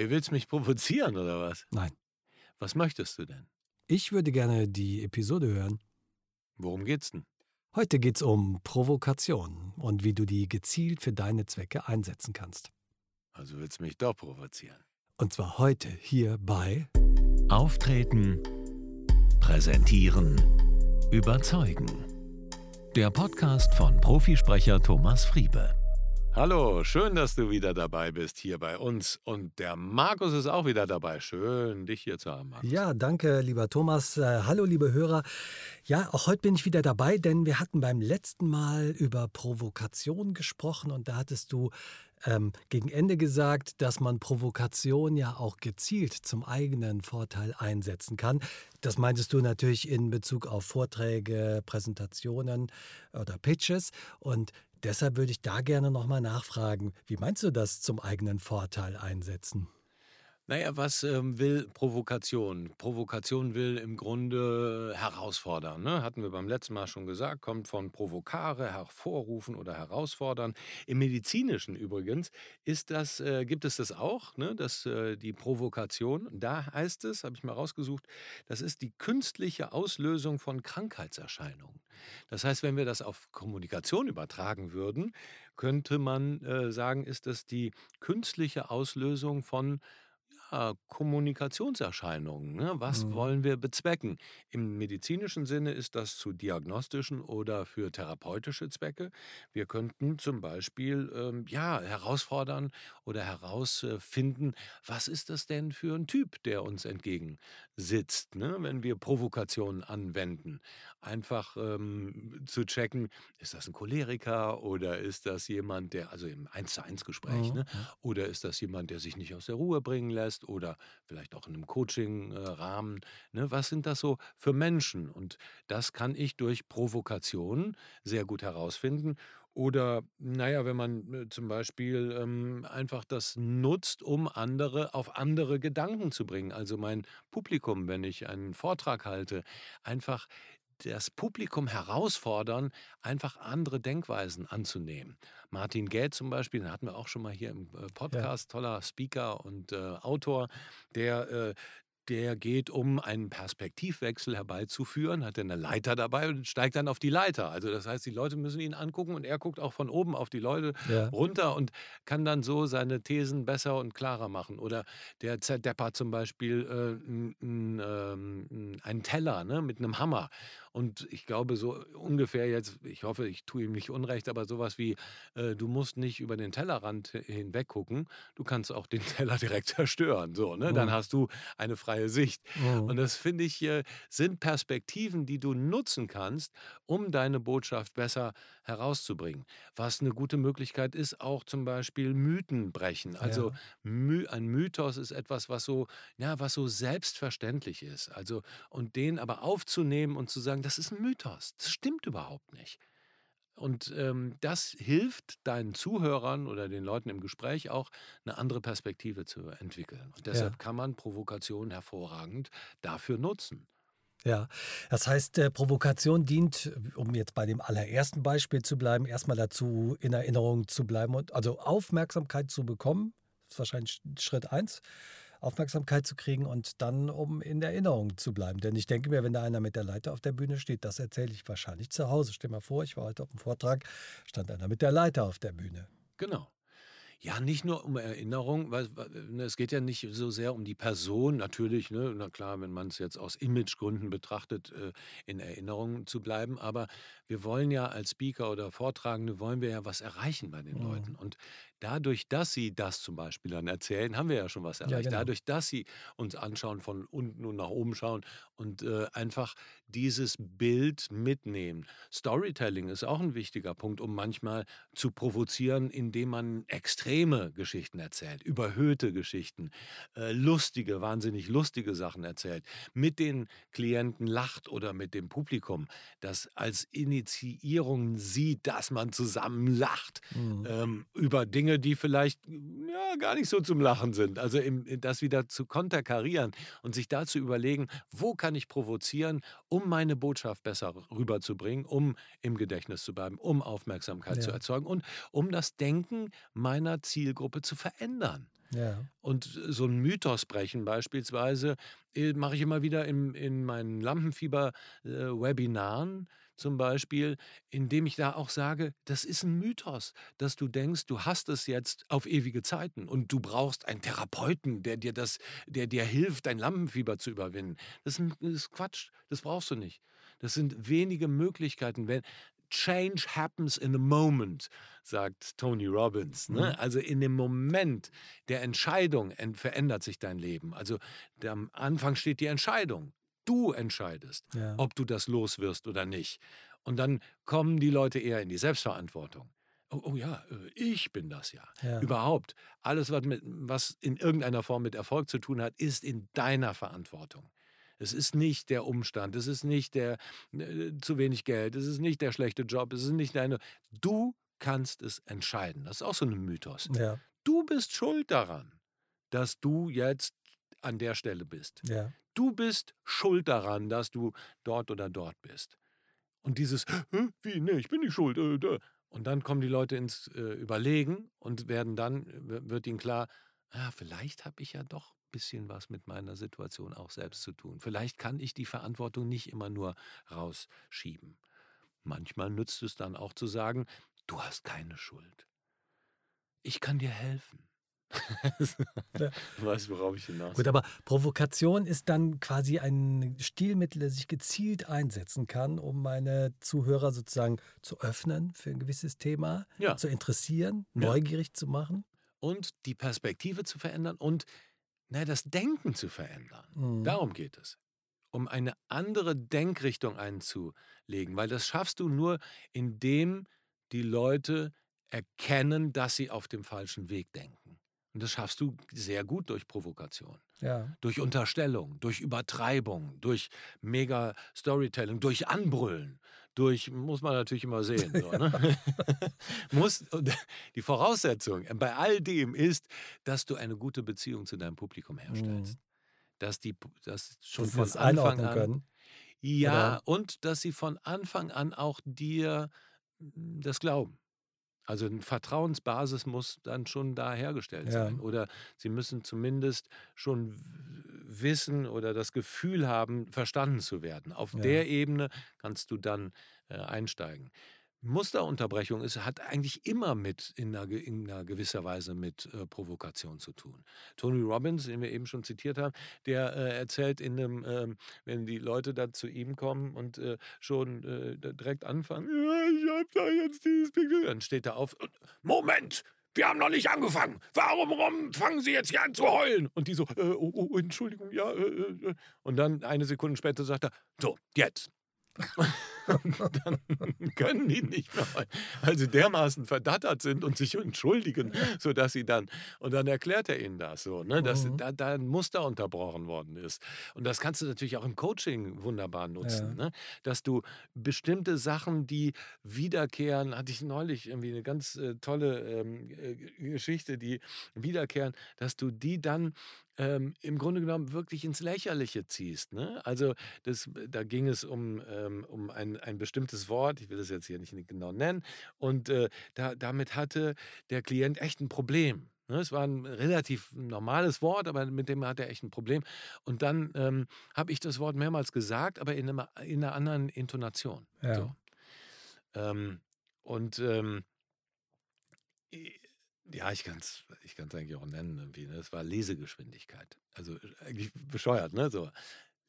Hey, willst mich provozieren oder was? Nein. Was möchtest du denn? Ich würde gerne die Episode hören. Worum geht's denn? Heute geht's um Provokation und wie du die gezielt für deine Zwecke einsetzen kannst. Also willst du mich doch provozieren. Und zwar heute hier bei Auftreten, präsentieren, überzeugen. Der Podcast von Profisprecher Thomas Friebe. Hallo, schön, dass du wieder dabei bist hier bei uns. Und der Markus ist auch wieder dabei. Schön, dich hier zu haben. Markus. Ja, danke, lieber Thomas. Äh, hallo, liebe Hörer. Ja, auch heute bin ich wieder dabei, denn wir hatten beim letzten Mal über Provokation gesprochen und da hattest du ähm, gegen Ende gesagt, dass man Provokation ja auch gezielt zum eigenen Vorteil einsetzen kann. Das meintest du natürlich in Bezug auf Vorträge, Präsentationen oder Pitches. Und deshalb würde ich da gerne nochmal nachfragen, wie meinst du das zum eigenen Vorteil einsetzen? Naja, was ähm, will Provokation? Provokation will im Grunde herausfordern. Ne? Hatten wir beim letzten Mal schon gesagt, kommt von provokare, hervorrufen oder herausfordern. Im Medizinischen übrigens ist das, äh, gibt es das auch, ne? dass äh, die Provokation, da heißt es, habe ich mal rausgesucht, das ist die künstliche Auslösung von Krankheitserscheinungen. Das heißt, wenn wir das auf Kommunikation übertragen würden, könnte man äh, sagen, ist das die künstliche Auslösung von ja, Kommunikationserscheinungen. Ne? Was Mhm. wollen wir bezwecken? Im medizinischen Sinne ist das zu diagnostischen oder für therapeutische Zwecke. Wir könnten zum Beispiel ähm, ja, herausfordern oder herausfinden, was ist das denn für ein Typ, der uns entgegensitzt, ne? wenn wir Provokationen anwenden. Einfach ähm, zu checken, ist das ein Choleriker oder ist das jemand, der, also im 1 zu 1 Gespräch, Mhm. ne? oder ist das jemand, der sich nicht aus der Ruhe bringen lässt oder vielleicht auch in einem Coaching-Rahmen. Ne? Was sind das so für Menschen? Und das kann ich durch Provokation sehr gut herausfinden. Oder, naja, wenn man äh, zum Beispiel ähm, einfach das nutzt, um andere auf andere Gedanken zu bringen. Also mein Publikum, wenn ich einen Vortrag halte, einfach das Publikum herausfordern, einfach andere Denkweisen anzunehmen. Martin Gell zum Beispiel, den hatten wir auch schon mal hier im äh, Ja. Podcast, toller Speaker und äh, Autor, der, äh, der geht, um einen Perspektivwechsel herbeizuführen, hat eine Leiter dabei und steigt dann auf die Leiter. Also das heißt, die Leute müssen ihn angucken und er guckt auch von oben auf die Leute Ja. runter und kann dann so seine Thesen besser und klarer machen. Oder der zerdeppert zum Beispiel äh, n- n- ähm, n- einen Teller ne, mit einem Hammer. Und ich glaube, so ungefähr jetzt, ich hoffe, ich tue ihm nicht unrecht, aber sowas wie, äh, du musst nicht über den Tellerrand hinweg gucken, du kannst auch den Teller direkt zerstören. So, ne? Dann Mhm. hast du eine freie Sicht. Und Mhm. das finde ich, äh, sind Perspektiven, die du nutzen kannst, um deine Botschaft besser herauszubringen. Was eine gute Möglichkeit ist, auch zum Beispiel Mythen brechen. Also Ja. My ein Mythos ist etwas, was so, ja, was so selbstverständlich ist. Also, und den aber aufzunehmen und zu sagen, das ist ein Mythos. Das stimmt überhaupt nicht. Und ähm, das hilft deinen Zuhörern oder den Leuten im Gespräch auch, eine andere Perspektive zu entwickeln. Und Ja. deshalb kann man Provokation hervorragend dafür nutzen. Ja, das heißt, äh, Provokation dient, um jetzt bei dem allerersten Beispiel zu bleiben, erstmal dazu, in Erinnerung zu bleiben und also Aufmerksamkeit zu bekommen. Das ist wahrscheinlich Schritt eins, Aufmerksamkeit zu kriegen und dann, um in Erinnerung zu bleiben. Denn ich denke mir, wenn da einer mit der Leiter auf der Bühne steht, das erzähle ich wahrscheinlich zu Hause. Stell mal vor, ich war heute auf dem Vortrag, stand einer mit der Leiter auf der Bühne. Genau. Ja, nicht nur um Erinnerung, weil weil, ne, es geht ja nicht so sehr um die Person, natürlich, ne, na klar, wenn man es jetzt aus Imagegründen betrachtet, äh, in Erinnerung zu bleiben, aber wir wollen ja als Speaker oder Vortragende, wollen wir ja was erreichen bei den Mhm. Leuten. Und dadurch, dass sie das zum Beispiel dann erzählen, haben wir ja schon was Ja, erreicht. genau. Dadurch, dass sie uns anschauen, von unten und nach oben schauen und äh, einfach dieses Bild mitnehmen. Storytelling ist auch ein wichtiger Punkt, um manchmal zu provozieren, indem man extreme Geschichten erzählt, überhöhte Geschichten, äh, lustige, wahnsinnig lustige Sachen erzählt, mit den Klienten lacht oder mit dem Publikum, das als Initiierung sieht, dass man zusammen lacht Mhm. ähm, über Dinge, die vielleicht ja, gar nicht so zum Lachen sind. Also im, das wieder zu konterkarieren und sich dazu überlegen, wo kann ich provozieren, um meine Botschaft besser rüberzubringen, um im Gedächtnis zu bleiben, um Aufmerksamkeit zu Ja. erzeugen und um das Denken meiner Zielgruppe zu verändern. Ja. Und so ein Mythos brechen beispielsweise äh, mache ich immer wieder in, in meinen Lampenfieber-Webinaren zum Beispiel, indem ich da auch sage, das ist ein Mythos, dass du denkst, du hast es jetzt auf ewige Zeiten und du brauchst einen Therapeuten, der dir das, der dir hilft, dein Lampenfieber zu überwinden. Das ist, Quatsch, das brauchst du nicht. Das sind wenige Möglichkeiten. Wenn, Change happens in a moment, sagt Tony Robbins. Ne? Mhm. Also in dem Moment der Entscheidung verändert sich dein Leben. Also am Anfang steht die Entscheidung. Du entscheidest, Ja. ob du das los wirst oder nicht. Und dann kommen die Leute eher in die Selbstverantwortung. Oh, oh ja, äh, ich bin das ja. Ja. Überhaupt. Alles, was, mit, was in irgendeiner Form mit Erfolg zu tun hat, ist in deiner Verantwortung. Es ist nicht der Umstand, es ist nicht der äh, zu wenig Geld, es ist nicht der schlechte Job, es ist nicht deine. Du kannst es entscheiden. Das ist auch so ein Mythos. Ja. Du bist schuld daran, dass du jetzt an der Stelle bist. Ja. Du bist schuld daran, dass du dort oder dort bist. Und dieses, "Hä, wie, nee, ich bin nicht schuld. Äh, da." Und dann kommen die Leute ins äh, Überlegen und werden dann, wird ihnen klar, ah, vielleicht habe ich ja doch ein bisschen was mit meiner Situation auch selbst zu tun. Vielleicht kann ich die Verantwortung nicht immer nur rausschieben. Manchmal nützt es dann auch zu sagen, du hast keine Schuld. Ich kann dir helfen. Ja. Du weißt, worauf ich hinaus Gut, aber Provokation ist dann quasi ein Stilmittel, das ich gezielt einsetzen kann, um meine Zuhörer sozusagen zu öffnen für ein gewisses Thema, Ja. zu interessieren, Ja. neugierig zu machen. und die Perspektive zu verändern und na, das Denken zu verändern. Mhm. Darum geht es. Um eine andere Denkrichtung einzulegen, weil das schaffst du nur, indem die Leute erkennen, dass sie auf dem falschen Weg denken. Und das schaffst du sehr gut durch Provokation, Ja. durch Unterstellung, durch Übertreibung, durch mega Storytelling, durch Anbrüllen, durch, muss man natürlich immer sehen. So, ne? muss, die Voraussetzung bei all dem ist, dass du eine gute Beziehung zu deinem Publikum herstellst. Dass die dass schon Dass von Anfang an können. ja, Oder- und dass sie von Anfang an auch dir das glauben. Also eine Vertrauensbasis muss dann schon da hergestellt Ja. sein. Oder sie müssen zumindest schon wissen oder das Gefühl haben, verstanden zu werden. Auf Ja. der Ebene kannst du dann äh, einsteigen. Musterunterbrechung ist, hat eigentlich immer mit in einer, in einer gewisser Weise mit äh, Provokation zu tun. Tony Robbins, den wir eben schon zitiert haben, der äh, erzählt in einem, ähm, wenn die Leute da zu ihm kommen und äh, schon äh, direkt anfangen, ja, ich hab da jetzt dieses Pickel, dann steht er auf, und, Moment! Wir haben noch nicht angefangen. Warum rum fangen Sie jetzt hier an zu heulen? Und die so, äh, oh, oh, Entschuldigung, ja. Äh, äh. Und dann eine Sekunde später sagt er, so, jetzt. Und dann können die nicht mehr weil sie dermaßen verdattert sind und sich entschuldigen, sodass sie dann, und dann erklärt er ihnen das so, ne, dass Mhm. da, da ein Muster unterbrochen worden ist. Und das kannst du natürlich auch im Coaching wunderbar nutzen, Ja. ne? dass du bestimmte Sachen, die wiederkehren, hatte ich neulich irgendwie eine ganz äh, tolle ähm, äh, Geschichte, die wiederkehren, dass du die dann ähm, im Grunde genommen wirklich ins Lächerliche ziehst. Ne? Also das, da ging es um, ähm, um ein, ein bestimmtes Wort, ich will das jetzt hier nicht genau nennen, und äh, da, damit hatte der Klient echt ein Problem. Ne? Es war ein relativ normales Wort, aber mit dem hat er echt ein Problem. Und dann ähm, habe ich das Wort mehrmals gesagt, aber in, einem, in einer anderen Intonation. Ja. So. Ähm, und ähm, ja, ich kann es ich kann's eigentlich auch nennen. Irgendwie, ne? Es war Lesegeschwindigkeit. Also äh, eigentlich bescheuert, ne? So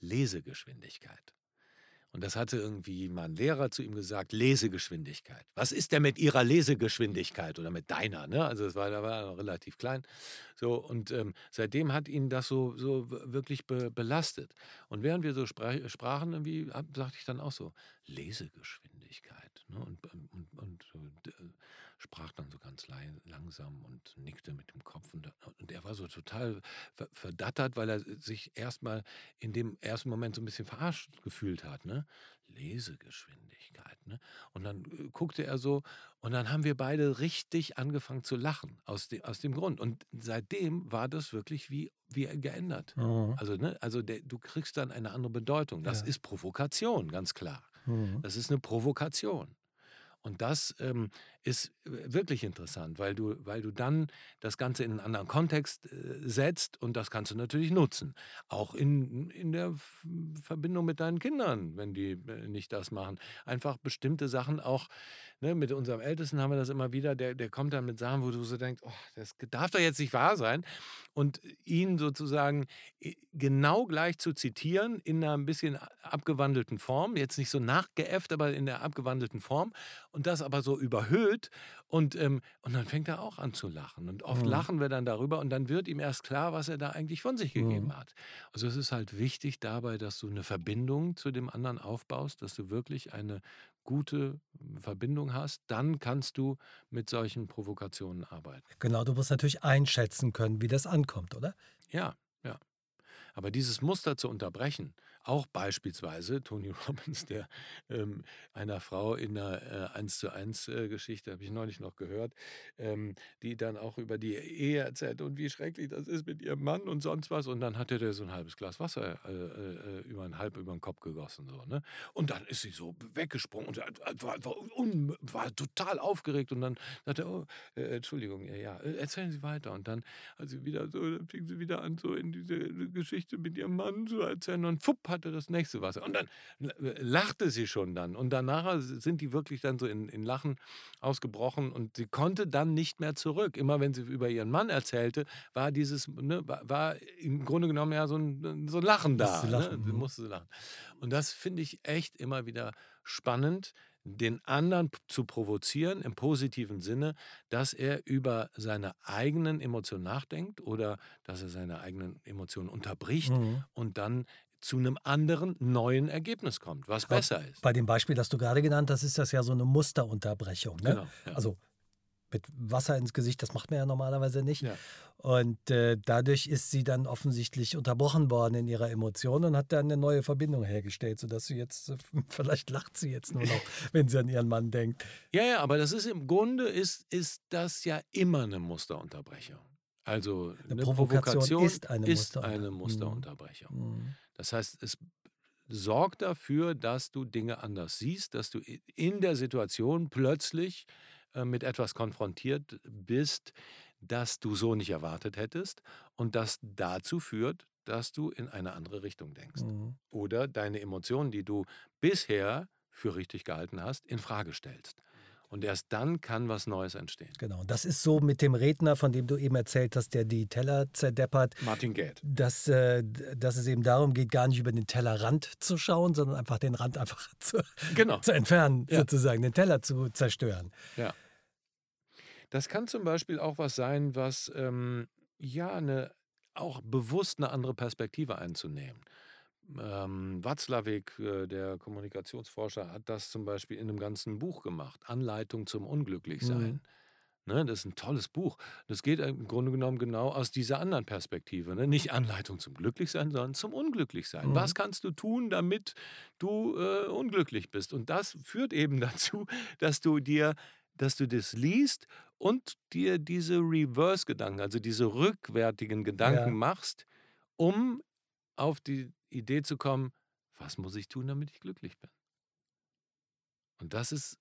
Lesegeschwindigkeit. Und das hatte irgendwie mal ein Lehrer zu ihm gesagt, Lesegeschwindigkeit. Was ist denn mit Ihrer Lesegeschwindigkeit oder mit deiner? Ne? Also es war, da war er relativ klein. So, und ähm, seitdem hat ihn das so, so wirklich be belastet. Und während wir so sprach, sprachen, irgendwie, sagte ich dann auch so, Lesegeschwindigkeit. Ne? Und, ähm, und, und so, d- äh, sprach dann ganz langsam und nickte mit dem Kopf. Und, und er war so total ver verdattert, weil er sich erstmal in dem ersten Moment so ein bisschen verarscht gefühlt hat. Ne? Lesegeschwindigkeit. Ne? Und dann äh, guckte er so und dann haben wir beide richtig angefangen zu lachen aus, de aus dem Grund. Und seitdem war das wirklich wie, wie geändert. Mhm. Also, ne, also der, du kriegst dann eine andere Bedeutung. Das Ja. ist Provokation, ganz klar. Mhm. Das ist eine Provokation. Und das ähm, ist wirklich interessant, weil du, weil du dann das Ganze in einen anderen Kontext äh, setzt und das kannst du natürlich nutzen. Auch in, in der Verbindung mit deinen Kindern, wenn die äh, nicht das machen. Einfach bestimmte Sachen auch, ne, mit unserem Ältesten haben wir das immer wieder, der, der kommt dann mit Sachen, wo du so denkst, oh, das darf doch jetzt nicht wahr sein. Und ihn sozusagen genau gleich zu zitieren in einer ein bisschen abgewandelten Form, jetzt nicht so nachgeäfft, aber in der abgewandelten Form und das aber so überhöht und, ähm, und dann fängt er auch an zu lachen. Und oft mhm. lachen wir dann darüber und dann wird ihm erst klar, was er da eigentlich von sich gegeben mhm. hat. Also es ist halt wichtig dabei, dass du eine Verbindung zu dem anderen aufbaust, dass du wirklich eine gute Verbindung hast, dann kannst du mit solchen Provokationen arbeiten. Genau, du musst natürlich einschätzen können, wie das ankommt, oder? Ja, ja. Aber dieses Muster zu unterbrechen, auch beispielsweise Tony Robbins, der ähm, einer Frau in einer äh, 1 zu 1 äh, Geschichte, habe ich neulich noch gehört, ähm, die dann auch über die Ehe erzählt und wie schrecklich das ist mit ihrem Mann und sonst was. Und dann hatte der so ein halbes Glas Wasser äh, äh, über ein halb über den Kopf gegossen. So, ne? Und dann ist sie so weggesprungen und war, war, un, war total aufgeregt. Und dann sagte er, oh, äh, Entschuldigung, ja, ja, äh, erzählen Sie weiter. Und dann, also wieder so, fing sie wieder an, so in diese Geschichte mit ihrem Mann zu erzählen. Und fupp, hatte das nächste Wasser. Und dann lachte sie schon dann. Und danach sind die wirklich dann so in, in Lachen ausgebrochen und sie konnte dann nicht mehr zurück. Immer wenn sie über ihren Mann erzählte, war dieses, ne, war, war, im Grunde genommen ja so ein, so ein Lachen da. Lachen. Ne? Musste lachen. Und das finde ich echt immer wieder spannend, den anderen zu provozieren im positiven Sinne, dass er über seine eigenen Emotionen nachdenkt oder dass er seine eigenen Emotionen unterbricht mhm. und dann zu einem anderen neuen Ergebnis kommt, was Aber besser ist. Bei dem Beispiel, das du gerade genannt hast, ist das ja so eine Musterunterbrechung. Ne? Genau, ja. Also mit Wasser ins Gesicht, das macht man ja normalerweise nicht. Ja. Und äh, dadurch ist sie dann offensichtlich unterbrochen worden in ihrer Emotion und hat dann eine neue Verbindung hergestellt, sodass sie jetzt, äh, vielleicht lacht sie jetzt nur noch, wenn sie an ihren Mann denkt. Ja, ja, aber das ist im Grunde ist, ist das ja immer eine Musterunterbrechung. Also eine, eine Provokation, Provokation, ist eine, ist Muster eine Musterunterbrechung. Mhm. Das heißt, es sorgt dafür, dass du Dinge anders siehst, dass du in der Situation plötzlich äh, mit etwas konfrontiert bist, das du so nicht erwartet hättest und das dazu führt, dass du in eine andere Richtung denkst. Mhm. Oder deine Emotionen, die du bisher für richtig gehalten hast, in Frage stellst. Und erst dann kann was Neues entstehen. Genau. Das ist so mit dem Redner, von dem du eben erzählt hast, der die Teller zerdeppert. Martin Gate. Dass, äh, dass es eben darum geht, gar nicht über den Tellerrand zu schauen, sondern einfach den Rand einfach zu, genau. zu entfernen, ja. sozusagen, den Teller zu zerstören. Ja. Das kann zum Beispiel auch was sein, was ähm, ja eine, auch bewusst eine andere Perspektive einzunehmen. Ähm, Watzlawick, äh, der Kommunikationsforscher, hat das zum Beispiel in einem ganzen Buch gemacht. Anleitung zum Unglücklichsein. Mhm. Ne, das ist ein tolles Buch. Das geht im Grunde genommen genau aus dieser anderen Perspektive. Ne? Nicht Anleitung zum Glücklichsein, sondern zum Unglücklichsein. Mhm. Was kannst du tun, damit du äh, unglücklich bist? Und das führt eben dazu, dass du dir, dass du das liest und dir diese Reverse-Gedanken, also diese rückwärtigen Gedanken ja. machst, um auf die Idee zu kommen, was muss ich tun, damit ich glücklich bin? Und das ist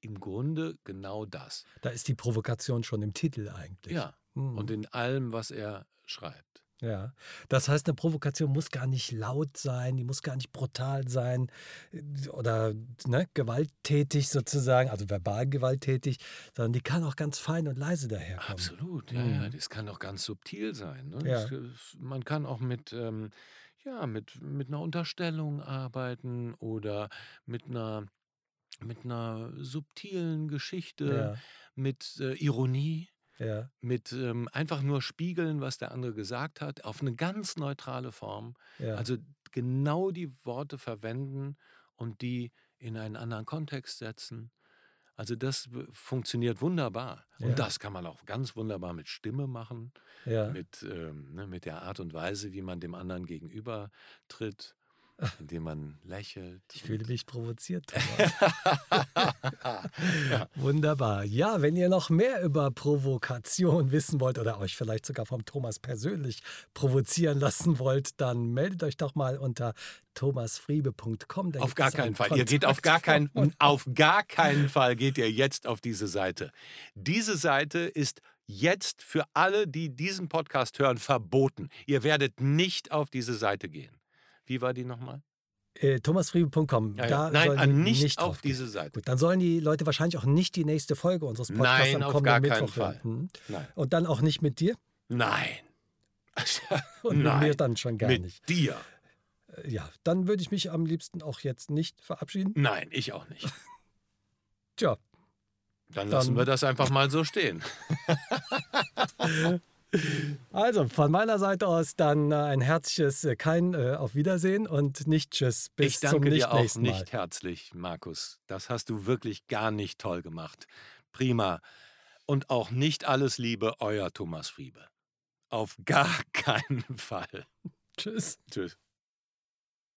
im Grunde genau das. Da ist die Provokation schon im Titel eigentlich. Ja. Mhm. Und in allem, was er schreibt. Ja, das heißt, eine Provokation muss gar nicht laut sein, die muss gar nicht brutal sein äh, oder ne, gewalttätig sozusagen, also verbal gewalttätig, sondern die kann auch ganz fein und leise daherkommen. Absolut, ja, mhm. ja. Das kann auch ganz subtil sein. Ne? Ja. Das, man kann auch mit, ähm, ja, mit, mit einer Unterstellung arbeiten oder mit einer, mit einer subtilen Geschichte, ja. mit äh, Ironie. Ja. Mit ähm, einfach nur spiegeln, was der andere gesagt hat, auf eine ganz neutrale Form. Ja. Also genau die Worte verwenden und die in einen anderen Kontext setzen. Also das funktioniert wunderbar. Ja. Und das kann man auch ganz wunderbar mit Stimme machen, ja. mit, ähm, ne, mit der Art und Weise, wie man dem anderen gegenüber tritt. indem man lächelt. Ich fühle mich provoziert, Thomas. Wunderbar. Ja, wenn ihr noch mehr über Provokation wissen wollt oder euch vielleicht sogar vom Thomas persönlich provozieren lassen wollt, dann meldet euch doch mal unter thomasfriebe.com. Auf gar keinen Fall. Ihr geht auf gar keinen, auf gar keinen Fall geht ihr jetzt auf diese Seite. Diese Seite ist jetzt für alle, die diesen Podcast hören, verboten. Ihr werdet nicht auf diese Seite gehen. Wie war die nochmal? Äh, thomasfriebe.com. Ja, ja. Nein, äh, nicht, nicht auf diese Seite. Gut, dann sollen die Leute wahrscheinlich auch nicht die nächste Folge unseres Podcasts Nein, am auf gar Mittwoch keinen Fall. Hm. Und dann auch nicht mit dir? Nein. Und Nein. mit mir dann schon gar mit nicht. dir. Äh, Ja, dann würde ich mich am liebsten auch jetzt nicht verabschieden. Nein, ich auch nicht. Tja, Dann lassen Dann- wir das einfach mal so stehen. also von meiner Seite aus dann äh, ein herzliches äh, kein äh, Auf Wiedersehen und nicht Tschüss. Bis ich danke zum nicht dir auch nächsten Mal. nicht herzlich, Markus. Das hast du wirklich gar nicht toll gemacht. Prima. Und auch nicht alles Liebe, euer Thomas Friebe. Auf gar keinen Fall. Tschüss. Tschüss.